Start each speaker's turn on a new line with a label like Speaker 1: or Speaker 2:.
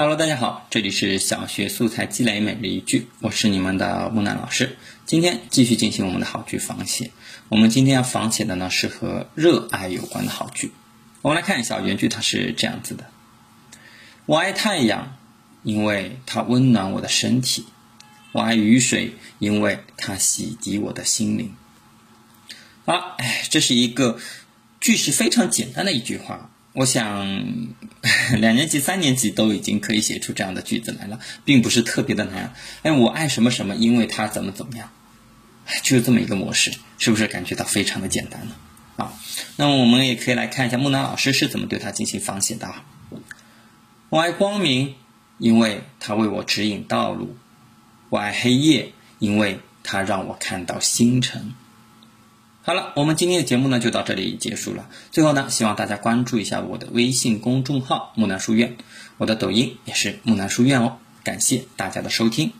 Speaker 1: Hello，大家好，这里是小学素材积累每日一句，我是你们的木南老师。今天继续进行我们的好句仿写。我们今天要仿写的呢是和热爱有关的好句。我们来看一下原句，它是这样子的：我爱太阳，因为它温暖我的身体；我爱雨水，因为它洗涤我的心灵。好，哎，这是一个句式非常简单的一句话。我想，两年级、三年级都已经可以写出这样的句子来了，并不是特别的难。哎，我爱什么什么，因为他怎么怎么样，就是这么一个模式，是不是感觉到非常的简单呢？啊，那么我们也可以来看一下木南老师是怎么对他进行仿写的。我爱光明，因为他为我指引道路；我爱黑夜，因为他让我看到星辰。好了，我们今天的节目呢就到这里结束了。最后呢，希望大家关注一下我的微信公众号“木兰书院”，我的抖音也是“木兰书院”哦。感谢大家的收听。